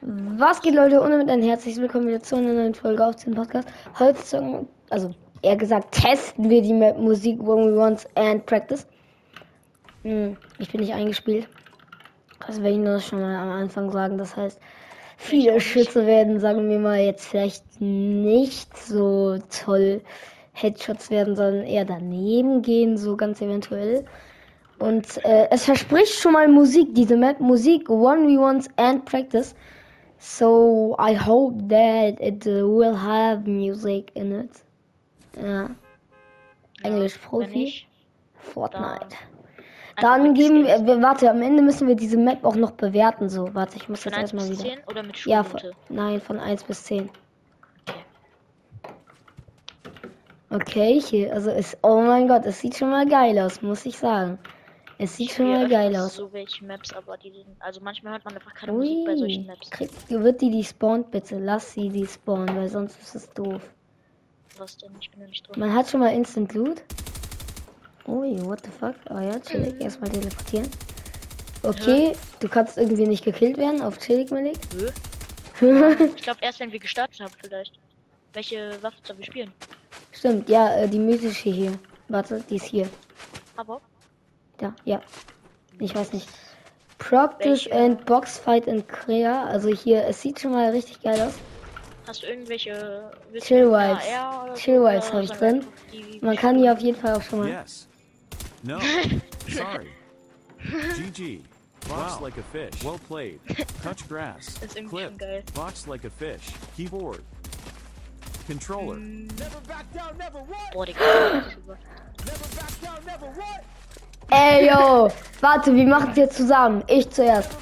Was geht Leute und damit ein herzliches Willkommen wieder zu einer neuen Folge auf dem Podcast. Heute, zocken- also eher gesagt, testen wir die Map Musik When We Want and Practice. Hm, ich bin nicht eingespielt. Das werde ich nur schon mal am Anfang sagen. Das heißt, viele Schütze werden, sagen wir mal, jetzt vielleicht nicht so toll Headshots werden, sondern eher daneben gehen, so ganz eventuell. Und äh, es verspricht schon mal Musik, diese Map Musik, One v Ones and Practice. So I hope that it uh, will have music in it. Ja. Englisch Profi. Fortnite. Dann mit geben wir, wir, warte, am Ende müssen wir diese Map auch noch bewerten. So, warte, ich muss Von jetzt 1 erstmal wieder. 10 oder mit Ja, von, Schulnote? nein, von 1 bis 10. Okay, hier, also es, oh mein Gott, es sieht schon mal geil aus, muss ich sagen. Es sieht schon mal geil aus. So welche Maps, aber die sind, also manchmal hört man einfach keine Musik bei solchen Ui, Maps. krieg, wird die die spawnt bitte, lass sie die spawnen, weil sonst ist es doof. Was denn? Ich bin ja nicht drin. Man hat schon mal Instant Loot. Ui, what the fuck? Oh ja, chillig, erstmal teleportieren. Okay, du kannst irgendwie nicht gekillt werden auf chillig, Malik. Nö. Ich glaube erst, wenn wir gestartet haben vielleicht. Welche Waffe sollen wir spielen? Stimmt, ja, äh, die mythische hier. Warte, die ist hier. Aber Da, ja. Ich weiß nicht. Practice Welche? and Box Fight in Korea. Also hier, es sieht schon mal richtig geil aus. hast du irgendwelche Chill Vibes. Chill Vibes habe ich drin. Man kann hier auf jeden Fall auch schon mal. Yes. No. Sorry. GG. Box like a fish. Well played. Touch grass. Das ist irgendwie Clip. schon geil. Box like a fish. Keyboard. Controller. Mm. Never back down, never what? Never back down, never what? Ey, yo! Warte, wir machen es jetzt zusammen. Ich zuerst.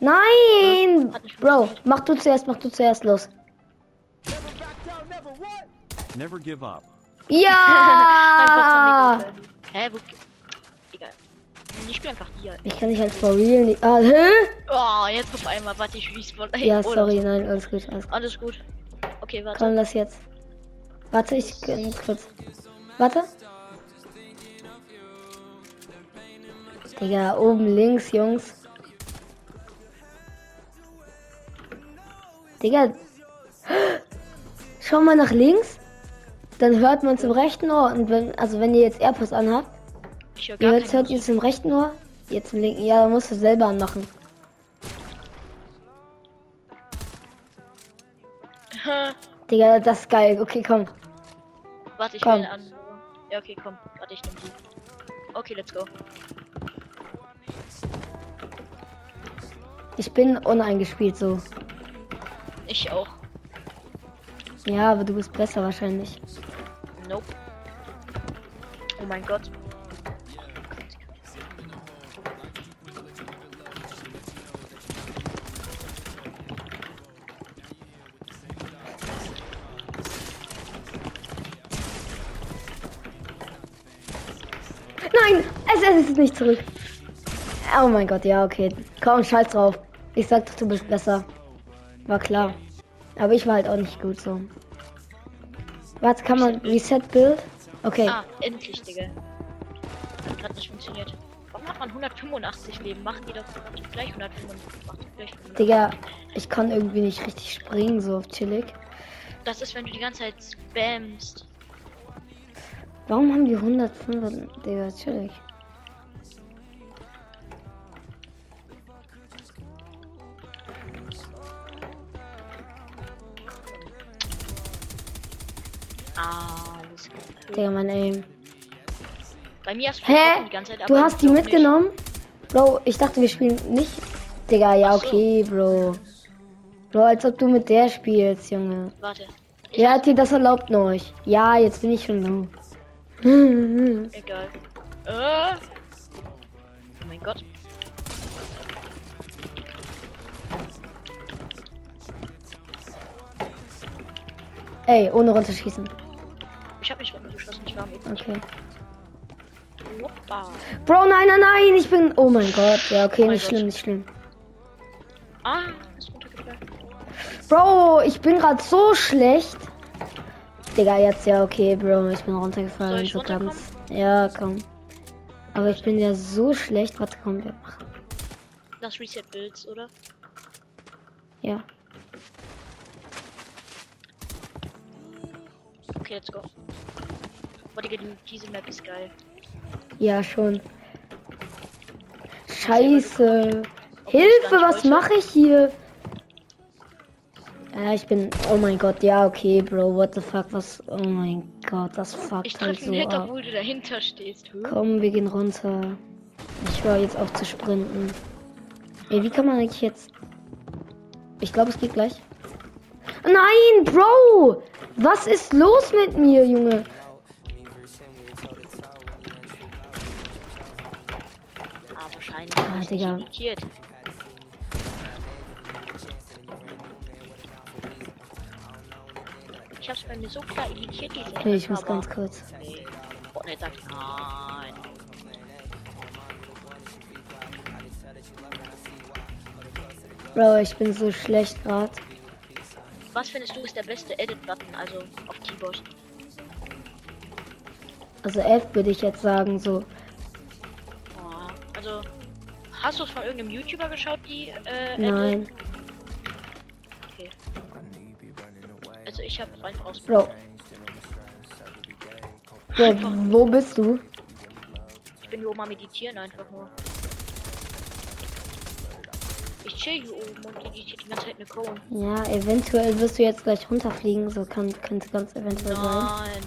Nein! Bro, mach du zuerst, mach du zuerst los. Never back down, never what? Never give up. Ja! Hä, wo. Egal. Ich spiele einfach hier. Ich kann nicht halt for real nicht. Ah, hä? Oh, jetzt auf einmal. Warte, ich respawn. Ey, Ja, oh, sorry, nein, alles gut, alles gut. Alles gut. Okay, warte. Komm, lass jetzt. Warte, ich kann kurz. Warte. Digga, oben links, Jungs. Digga. Schau mal nach links. Dann hört man im rechten Ohr. Und wenn, also wenn ihr jetzt AirPods anhabt, ihr gar hört, ihr im rechten Ohr. Jetzt im linken. Ja, dann musst du selber anmachen. Digga, das ist geil. Okay, komm. Warte, ich Komm. an. Ja, okay, komm. Warte, ich nehme die. Okay, let's go. Ich bin uneingespielt so. Ich auch. Ja, aber du bist besser wahrscheinlich. Nope. Oh mein Gott. Nein, es, es ist nicht zurück. Oh mein Gott, ja, okay. Komm, scheiß drauf. Ich sag doch, du bist besser. War klar. Aber ich war halt auch nicht gut so. Warte, kann man Reset Build? Okay. Ah, endlich, Digga. Hat gerade nicht funktioniert. Warum hat man 185 Leben? Machen die doch gleich 185. Macht die gleich 100. Digga, ich kann irgendwie nicht richtig springen, so auf chillig. Das ist, wenn du die ganze Zeit spamst. Warum haben die 105? Digga, chillig. Digga, mein Aim. Bei mir hast du Hä? die ganze Zeit, Du hast die mitgenommen? Bro, ich dachte, wir spielen nicht. Digga, ja, so. okay, Bro. Bro, als ob du mit der spielst, Junge. Nicht. Warte. Hat dir das erlaubt, euch? Ja, jetzt bin ich schon low. Egal. Äh. Oh mein Gott. Ey, ohne runterschießen. Ich war. Okay. Hoppa. Bro, nein, nein, nein, ich bin. Oh mein Gott. Ja, okay, Oh nicht Gott. schlimm, nicht schlimm. Ah, ist runtergefallen. Bro, ich bin gerade so schlecht. Digga, jetzt ja, okay, Bro, ich bin runtergefallen. Soll ich so ganz. Ja, komm. Aber ich bin ja so schlecht. Warte, komm, wir machen. das Reset Builds, oder? Ja. Okay, let's go. Boah, Digga, die- diese Map ist geil. Ja, schon. Scheiße. Hilfe, was mache ich hier? Ja, ich bin. Oh mein Gott, ja, okay, Bro. What the fuck, was. Oh mein Gott, das Ich fuckt treffe halt so Hit, ab. obwohl du dahinter stehst. Hä? Komm, wir gehen runter. Ich höre jetzt auf zu sprinten. Ey, wie kann man eigentlich jetzt. Ich glaube, es geht gleich. Nein, Bro! Was ist los mit mir, Junge? Ah, wahrscheinlich. Ah, Digga. nicht irritiert. Ich hab's bei mir so klar irritiert, diese Okay, ich muss ganz kurz. Nee. Fortnite sagt nein. Bro, ich bin so schlecht gerade. Was findest du ist der beste Edit-Button, also auf Keyboard? Also F würde ich jetzt sagen, so. Oh, also, hast du es von irgendeinem YouTuber geschaut, die äh, Nein. Okay. Also ich habe einfach aus. Bro. Bro, wo bist du? Ich bin hier oben am meditieren einfach nur. Ich chill hier oben und meditiere die ganze Zeit eine Cone. Ja, eventuell wirst du jetzt gleich runterfliegen. So kann könnte ganz eventuell sein. Nein.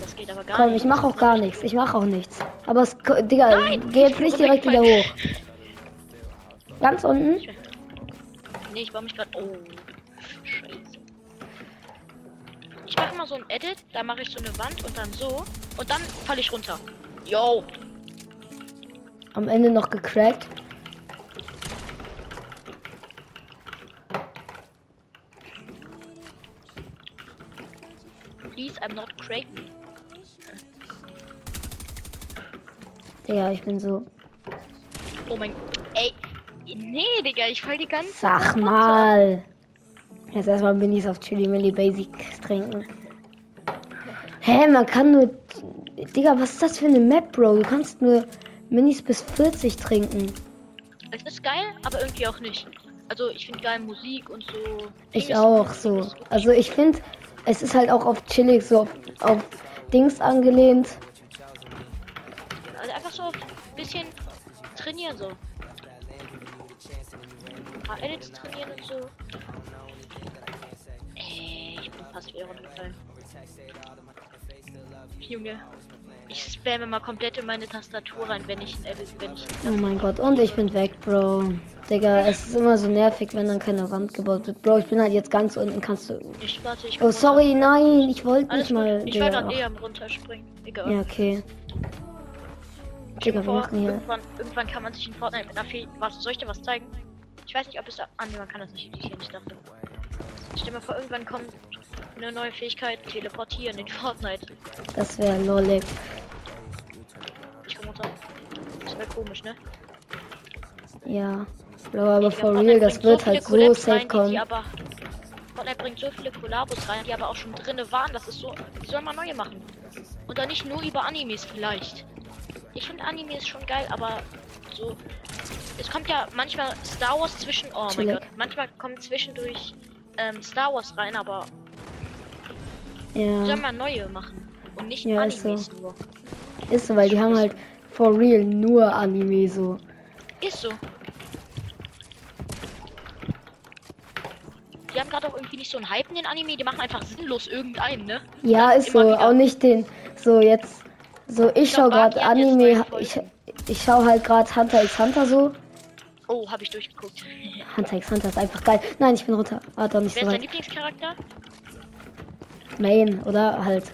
Das geht aber gar Komm, nicht. ich mach auch gar nichts. Ich mach auch nichts. Aber es, Digga, Nein, geh jetzt nicht direkt wieder hoch. Ganz unten? Nee, ich baue mich gerade. Oh. Scheiße. Ich mache mal so ein Edit, da mache ich so eine Wand und dann so. Und dann falle ich runter. Yo. Am Ende noch gecrackt. Please, I'm not crazy. Digga, ich bin so. Oh mein. Ey. Nee, Digga, ich fall die ganze Sag mal. Jetzt erstmal Minis auf Chili Milli Basics trinken. Hä, man kann nur. Digga, was ist das für eine Map, Bro? Du kannst nur Minis bis 40 trinken. Es ist geil, aber irgendwie auch nicht. Also ich finde geil Musik und so. Ich Ding auch so. wirklich- Also ich finde, es ist halt auch auf chillig so auf, auf Dings angelehnt. Also einfach so ein bisschen trainieren so. Paar Edits trainieren und so. Ey, ich bin fast wieder runtergefallen. Junge. Ich spamme mal komplett in meine Tastatur rein, wenn ich ein Edit, ich Oh mein Gott, und ich bin weg, Bro. Digga, es ist immer so nervig, wenn dann keine Wand gebaut wird. Bro, ich bin halt jetzt ganz unten, kannst du. Ich warte, ich Oh, sorry, nein, ich wollte nicht mal. gut. Ich war gerade eh am runterspringen. Egal. Ja, okay. Digga, wir vor, machen hier. irgendwann, irgendwann kann man sich in Fortnite mit einer Fäh Was soll ich dir was zeigen? Ich weiß nicht, ob es da. Ah, nee, man kann das nicht ich dachte. Stell dir mal vor, irgendwann kommt eine neue Fähigkeit, teleportieren in Fortnite. Das wäre lollig. Ich komm runter. Das wäre komisch, ne? Ja. Bro, aber for real, das so wird halt so Collabs safe rein, kommen. Die aber, Fortnite bringt so viele Kollabos rein, die aber auch schon drinne waren. Das ist so. Die soll man neue machen. Und dann nicht nur über Animes vielleicht. Ich finde Animes schon geil, aber so. Es kommt ja manchmal Star Wars zwischen. Oh mein. Gott. Manchmal kommt zwischendurch ähm, Star Wars rein, aber soll Ja, man neue machen. Und nicht Ja, ist Animes so. nur. ist so, weil die haben halt for real nur Anime so. Ist so. Die haben gerade auch irgendwie nicht so einen Hype in den Anime, die machen einfach sinnlos irgendeinen, ne? Ja, ist Immer so. Auch nicht den. So, jetzt. So, ich schau glaub, gerade Anime. Ich, ich schau halt gerade Hunter x Hunter so. Oh, habe ich durchgeguckt. Hunter x Hunter ist einfach geil. Nein, ich bin runter. Ah, doch nicht Wer so ist dein. Lieblingscharakter? Main, oder? Halt.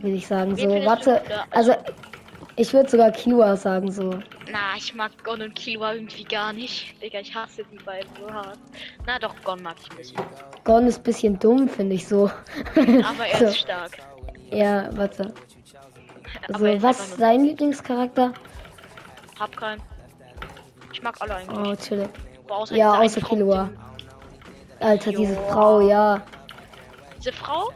Würde ich sagen. Wen So, warte. cooler? Also, ich würde sogar Killua sagen, so. Na, ich mag Gon und Killua irgendwie gar nicht. Digga, ich hasse die beiden so hart. Na doch, Gon mag ich ein bisschen. Gon ist bisschen dumm, finde ich so. Aber er so. ist stark. Ja, warte. Also, was ist dein Lieblingscharakter? Hab keinen. Ich mag alle eigentlich. Oh. Aber außer ja, diese außer mit Alter, diese Joa. Frau, ja. Diese Frau,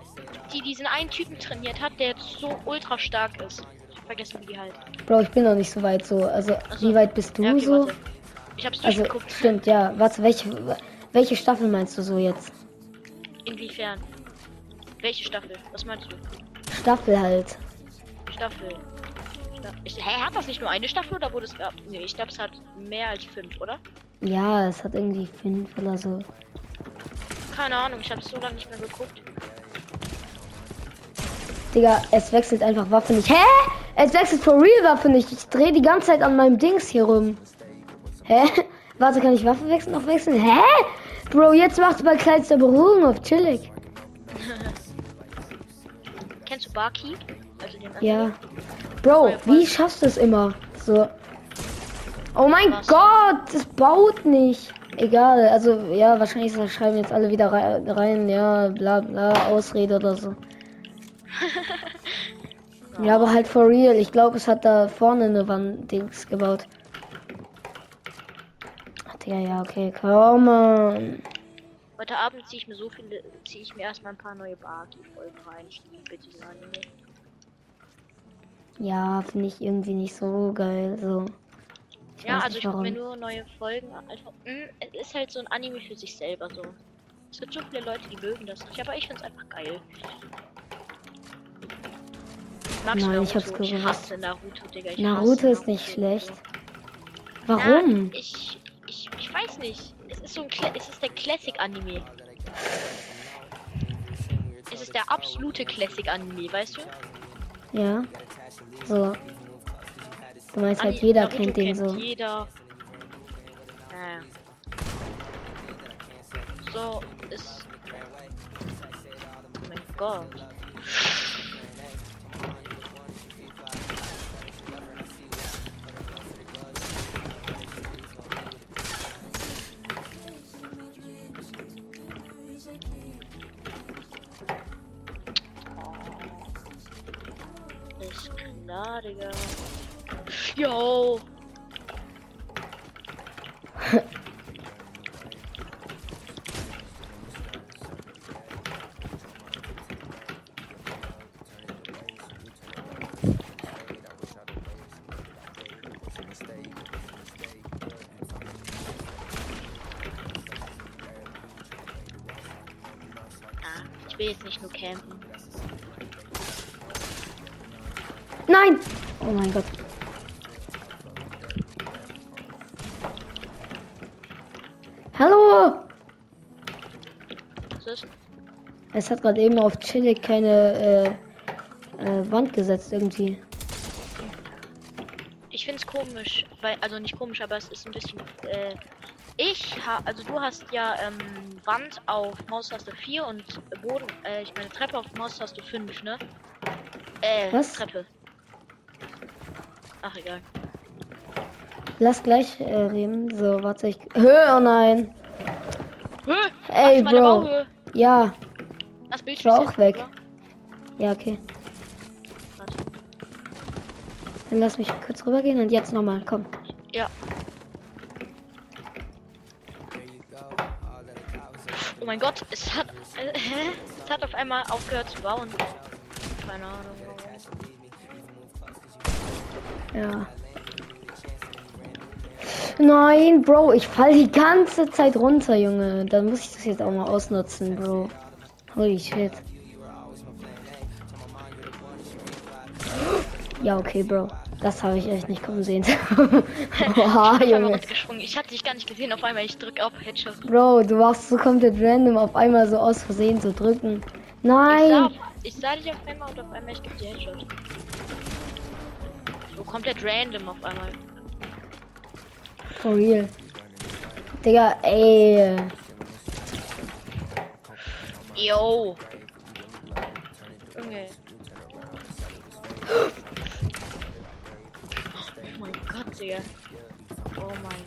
die diesen einen Typen trainiert hat, der jetzt so ultra stark ist. Ich hab vergessen, wie die halt. Bro, ich bin noch nicht so weit so. Also, Ach so. wie weit bist du Ja, okay, so? warte. Ich hab's Also, durchgeguckt. stimmt, ja. Warte, welche, welche Staffel meinst du so jetzt? Inwiefern? Welche Staffel? Was meinst du? Staffel halt. Staffel. Sta- Ich, hä, hat das nicht nur eine Staffel oder wurde es gab? Nee, ich glaube es hat mehr als fünf, oder? Ja, es hat irgendwie fünf oder so. Keine Ahnung, ich habe so lange nicht mehr geguckt. Digga, es wechselt einfach Waffe nicht. Hä? Es wechselt for real Waffe nicht. Ich drehe die ganze Zeit an meinem Dings hier rum. Hä? Warte, kann ich Waffe wechseln? Noch wechseln? Hä? Bro, jetzt macht bei kleinster Berührung auf chillig. Kennst du Barkeep? Also Ja. Bro, wie schaffst du es immer? So. Oh mein Was? Gott, es baut nicht. Egal, also ja, wahrscheinlich schreiben jetzt alle wieder rei- rein, ja, bla bla, Ausrede oder so. ja, aber halt for real. Ich glaube, es hat da vorne eine Wand-Dings gebaut. Ach, Digga, ja, okay, komm on. Heute Abend ziehe ich mir so viele, ziehe ich mir erstmal ein paar neue Barkeep-Folgen rein. Ich liebe diesen Anime. Ja, finde ich irgendwie nicht so geil, so. Ich Ja, also ich gucke mir nur neue Folgen an. Einfach, mh, es ist halt so ein Anime für sich selber so. Es gibt so viele Leute, die mögen das nicht, aber ich find's einfach geil. Magst Nein, ich hab's Naruto? Ich gewusst. hasse Naruto, Digga. Ich Naruto ist nicht Naruto. schlecht. Warum? ich, ich, ich weiß nicht. Es ist so ein Kla es ist der Classic-Anime. Es ist der absolute Classic-Anime, weißt du? Ja. So. Du meinst halt, Ani- jeder Naruto kennt den so. Jeder. Ja. So ist. Oh mein Gott. Klar, Digga. Yo! Ah, ich will jetzt nicht nur campen. Nein! Oh mein Gott. Hallo! Was ist? Es hat gerade eben auf chillig keine äh, äh, Wand gesetzt irgendwie. Ich find's komisch, weil, also nicht komisch, aber es ist ein bisschen, äh, ich ha, also du hast ja, ähm, Wand auf Maustaste 4 und Boden, äh, ich meine Treppe auf Maustaste 5, ne? Äh, Was? Treppe. Ach, egal. Lass gleich äh, reden. So, warte ich. Hö, oh nein. Hö, Ey, Bro. Bauhöhe. Ja, Das Bild war ist auch weg. oder? ja, okay. Warte. Dann lass mich kurz rübergehen und jetzt nochmal. Komm. Ja. Oh mein Gott, es hat, äh, hä? Es hat auf einmal aufgehört zu bauen. Keine Ahnung. Ja. Nein, Bro, ich fall die ganze Zeit runter, Junge. Dann muss ich das jetzt auch mal ausnutzen, Bro. Holy shit. Ja, okay, Bro. Das habe ich echt nicht kommen sehen. Oha, Ich Junge. Ich hatte dich gar nicht gesehen. Auf einmal, ich drück auf Headshot. Bro, du warst so komplett random auf einmal so aus Versehen zu drücken. Ich sah, Nein. ich sah dich auf einmal und auf einmal ich geb dir Headshot. Komplett random auf einmal. For real. Digga, ey. Yo. Junge. Oh mein Gott, Digga. Oh mein.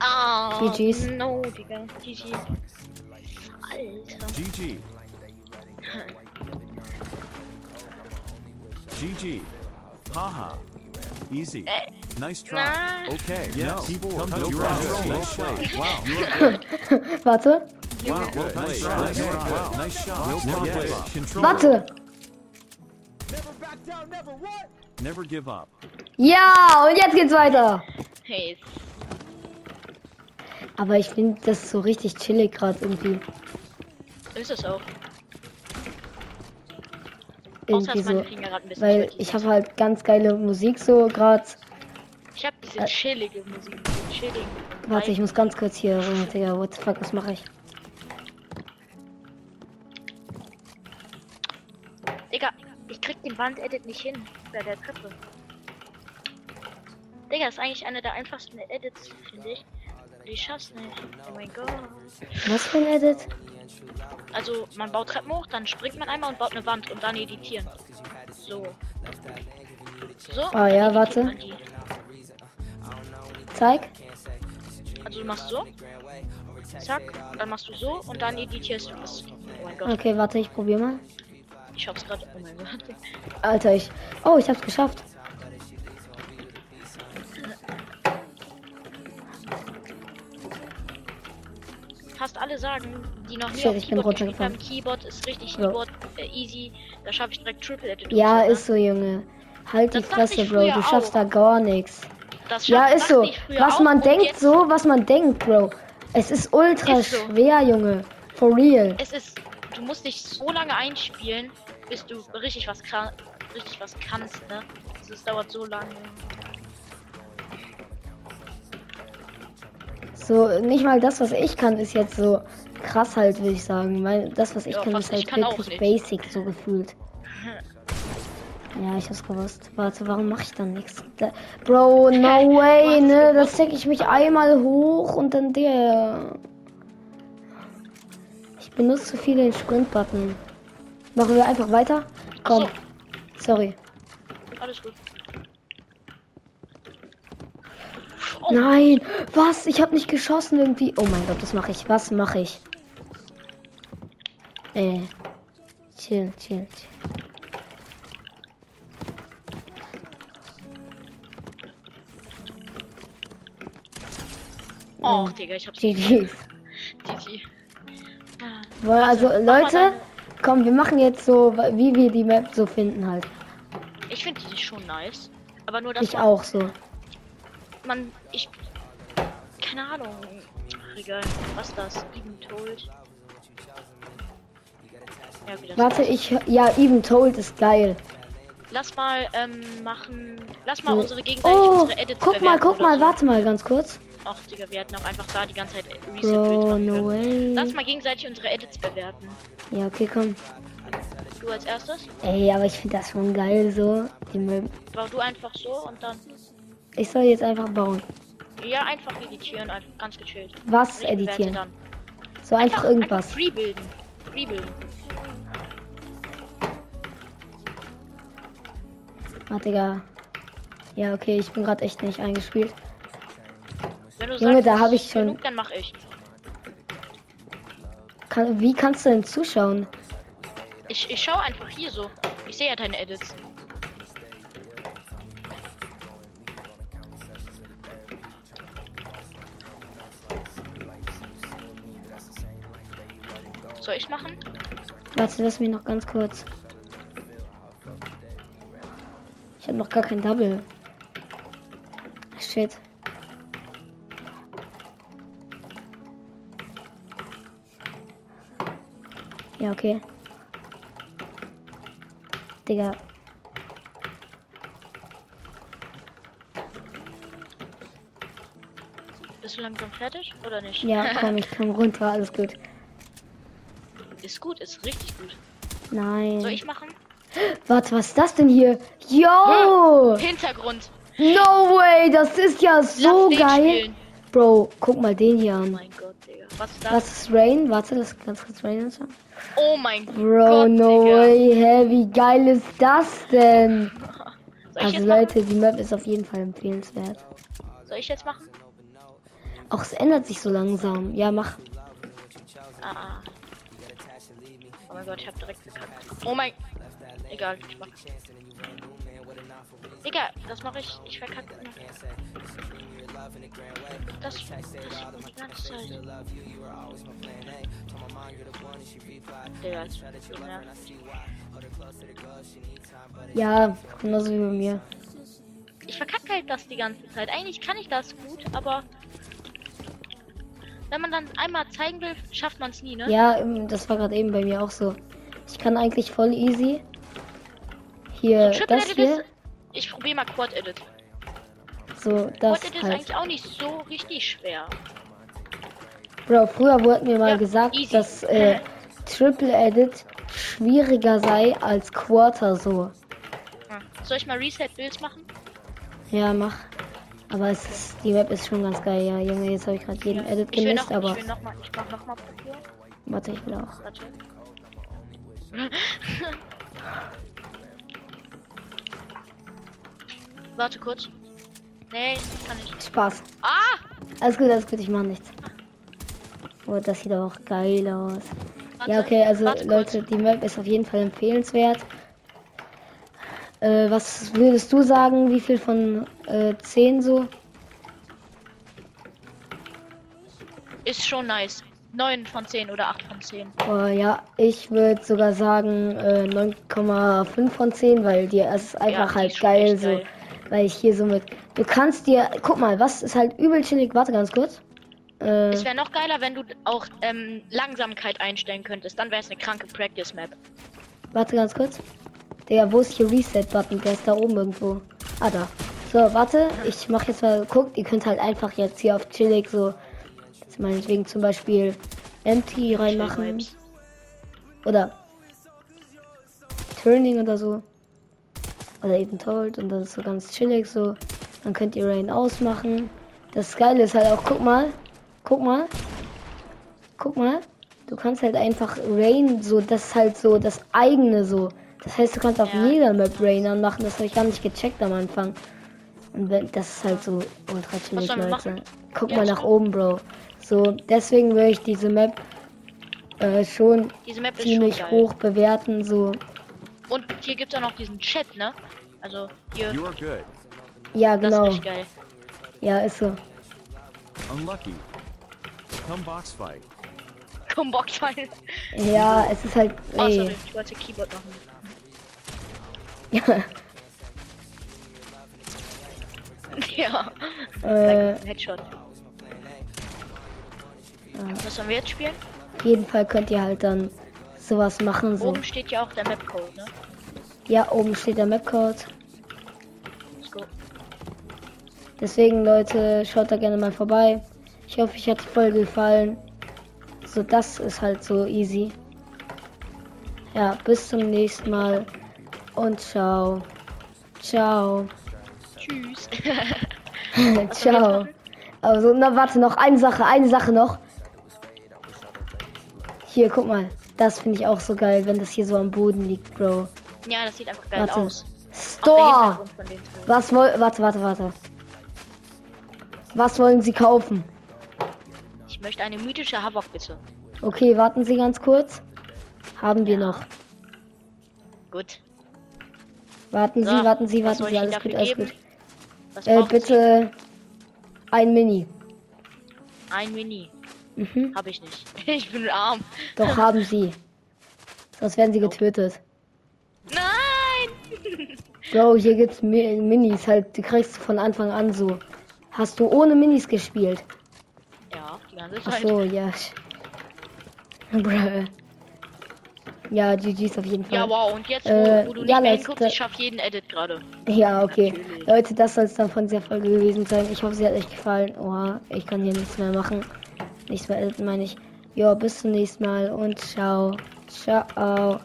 Ah. GG's. No, Digga. GG. Alter. GG. GG. Haha. Easy. Nice try. Nah. Okay. Yeah, no. keyboard. Come No to problem. Nice shot. Wow. Warte. Wow. Well Nice shot. Nice shot. Wow. Nice shot. Give up. Control. Warte. Never back down, never what? Never give up. Ja, und jetzt geht's weiter. Hey, Aber ich finde das so richtig chillig gerade irgendwie. ist es auch. Irgendwie so. Weil ich habe halt ganz geile Musik so gerade. Ich habe diese Äh. chillige Musik, diese chilligen. Warte, ich muss ganz kurz hier. Oh, Digga, what the fuck, was mache ich? Digga, ich krieg den Wand-Edit nicht hin bei der Treppe. Digga, ist eigentlich einer der einfachsten Edits, finde ich. Ich schaff's nicht. Oh mein Gott. Was für ein Edit? Also, man baut Treppen hoch, dann springt man einmal und baut eine Wand und dann editieren. So. So. Ah, ja, warte. Zeig. Also, du machst so. Zack. Dann machst du so und dann editierst du das. Oh mein Gott. Okay, warte, ich probiere mal. Ich hab's gerade. Oh mein Gott. Alter, ich. Oh, ich hab's geschafft. Fast alle sagen, die noch nie Shit, ich bin runtergefallen. Keyboard ist richtig Ja. Keyboard äh, easy. Da schaffe ich direkt Triple Edit. Ja, ne? ist so, Junge. Halt die Das dachte Fresse, Bro. Du schaffst auch. da gar nichts. Das Ja, ist so. Was auch man und denkt, so, was man denkt, Bro. Es ist ultra Ist so. schwer, Junge. For real. Es ist, du musst dich so lange einspielen, bis du richtig was richtig was kannst, ne? Es dauert so lange. So, nicht mal das, was ich kann, ist jetzt so krass halt, würde ich sagen. Weil das, was ich Ja, kann, ist halt wirklich basic, so gefühlt. Ja, ich hab's gewusst. Warte, warum mache ich dann nichts? Da, Bro, no way, ne? Da gewusst. stecke ich mich einmal hoch und dann der. Ich benutze zu viel den Sprint-Button. Machen wir einfach weiter? Komm. so. Sorry. Alles gut. Oh, Nein, was? Ich habe nicht geschossen irgendwie. Oh mein Gott, das mache ich. Was mache ich? Äh. Chill, chill, chill. oh Digga, ich hab's GG. GG. Ah, Also, Leute, komm, wir machen jetzt so, wie wir die Map so finden halt. Ich finde die schon nice. Aber nur, dass Ich auch so. Man, ich, keine Ahnung. Ach, egal. Was ist das? Even told. Ja, das Warte, ich, ja, Even Told ist geil. Lass mal ähm, machen. Lass mal So. unsere gegenseitig Oh, unsere Edits guck mal, guck mal, so. warte mal ganz kurz. Ach, Digga, wir hätten auch einfach da die ganze Zeit Reset Bro, no way. Lass mal gegenseitig unsere Edits bewerten. Ja, okay, komm. Du als erstes. Ey, aber ich finde das schon geil so. Die Map. Bau du einfach so und dann. Ich soll jetzt einfach bauen. Ja, einfach editieren, einfach ganz gechillt. Was Ich bewerte editieren? dann. So einfach irgendwas. Einfach freebilden. Freebilden. Warte, Digga. Ja, okay, ich bin gerade echt nicht eingespielt. Wenn du Junge, sagst, da es hab ist ich schon- Genug, dann mach ich. Kann, wie kannst du denn zuschauen? Ich, ich schau einfach hier so. Ich sehe ja deine Edits. Soll ich machen? Warte, lass mich noch ganz kurz. Ich habe noch gar kein Double. Shit. Ja, okay. Digga. Bist du langsam fertig oder nicht? Ja, komm, ich komm runter, alles gut. Ist gut, ist richtig gut. Nein. Soll ich machen? Warte, was ist das denn hier? Yo! Hintergrund. No way, das ist ja so geil. spielen. Bro, guck mal den hier Oh an. mein Gott, Digga. Was ist das? Was ist Rain? Warte, das ganz kurz Rain anschauen. Oh mein Bro, Gott, no Digga. way, hä, wie geil ist das denn? Also jetzt machen? Leute, die Map ist auf jeden Fall empfehlenswert. Soll ich jetzt machen? Auch es ändert sich so langsam. Ja, mach. Ah. Oh mein Gott, ich hab direkt verkackt. Oh mein. Egal, ich mach. Digga, das mache ich. Ich verkacke immer. Das, das die ganze. Ja, genauso wie bei mir. ich verkacke halt das die ganze Zeit. Eigentlich kann ich das gut, aber wenn man dann einmal zeigen will, schafft man es nie, ne? Ja, ähm, das war gerade eben bei mir auch so. Ich kann eigentlich voll easy. Hier, Triple das hier. ist, ich probiere mal Quad Edit. So, das Quad Edit ist halt. eigentlich auch nicht so richtig schwer. Bro, früher wurde mir mal Ja, gesagt, easy. dass äh, Triple Edit schwieriger sei als Quarter so. Ja. Soll ich mal Reset Builds machen? Ja, mach. Aber es ist, die Map ist schon ganz geil, ja, Junge. Jetzt habe ich gerade jeden Edit Ich will gemisst, noch, aber ich will noch mal, ich mach noch mal Papier. warte, ich will auch. Warte. Kurz. Nee, kann ich. Spaß. Ah! Alles gut, alles gut, ich mach nichts. Oh, das sieht auch geil aus. Warte, Ja, okay, also warte kurz. Leute, die Map ist auf jeden Fall empfehlenswert. Äh, was würdest du sagen, wie viel von äh, 10 so? Ist schon nice. 9 von 10 oder 8 von 10. Oh, ja, ich würde sogar sagen äh, 9,5 von 10, weil dir es ist einfach die halt geil echt so. geil. Weil ich hier so mit. Du kannst dir. Guck mal, was ist halt übel chillig. Warte ganz kurz. Äh, Es wäre noch geiler, wenn du auch ähm, Langsamkeit einstellen könntest. Dann wäre es eine kranke Practice Map. warte ganz kurz. Digga, wo ist hier Reset-Button? Der ist da oben irgendwo. Ah, da. So, warte. Ich mach jetzt mal. Guckt, ihr könnt halt einfach jetzt hier auf chillig so. Jetzt meinetwegen zum Beispiel Empty reinmachen. Oder Turning oder so. Oder eben Told und das ist so ganz chillig so. Dann könnt ihr Rain ausmachen. Das Geile ist halt auch, guck mal. Guck mal. Guck mal. Du kannst halt einfach Rain so, das ist halt so das eigene so. Das heißt, du kannst auf Ja. jeder Map Rain anmachen. Das habe ich gar nicht gecheckt am Anfang. Und wenn, das ist halt so ultra chillig, Leute. machen? Guck Ja, mal nach oben, Bro. So, deswegen würde ich diese Map äh, schon Diese Map ist ziemlich schon hoch bewerten, so. Und hier gibt es auch noch diesen Chat, ne? Also hier, You're good. Ja, das genau. ist. Ja, ist so. Unlucky. Come box fight. Komm, Bockfall. Ja, es ist halt. Oh, Ey. sorry, ich wollte Keyboard machen. Ja, ja. äh, Headshot. Was sollen wir jetzt spielen? auf jeden Fall könnt ihr halt dann sowas machen, so. Oben steht ja auch der Map-Code, ne? Ja, oben steht der Mapcode. Deswegen, Leute, schaut da gerne mal vorbei. Ich hoffe, euch hat die Folge gefallen. So, das ist halt so easy. Ja, bis zum nächsten Mal. Und ciao. Ciao. Tschüss. ciao. Also, na, warte, noch eine Sache, eine Sache noch. Hier, guck mal. Das finde ich auch so geil, wenn das hier so am Boden liegt, Bro. ja, das sieht einfach geil Warte. aus. Store! Was woll. Warte, warte, warte. Was wollen Sie kaufen? Ich möchte eine mythische Havok, bitte. Okay, warten Sie ganz kurz. Haben wir Ja. noch. Gut. Warten Sie, So, warten Sie, warten Sie. Alles gut, alles gut. Äh, bitte ein Mini. Ein Mini. Mhm. Habe ich nicht. Ich bin arm. Doch haben Sie. Sonst werden Sie getötet. Nein! Bro, hier gibt's Mi Minis halt. Die kriegst du von Anfang an so. Hast du ohne Minis gespielt? Ja, die ganze Ach Zeit. so, ja. Bruh. Ja, GG's auf jeden Fall. Ja, wow. Und jetzt, wo, Äh, wo du nicht ja, mehr hinguckst, ich schaff jeden Edit gerade. Ja, okay. Natürlich. Leute, das soll es dann von der Folge gewesen sein. Ich hoffe, sie hat euch gefallen. Oha, ich kann hier nichts mehr machen. Nichts mehr editen, meine ich. Ja, bis zum nächsten Mal und ciao. Ciao.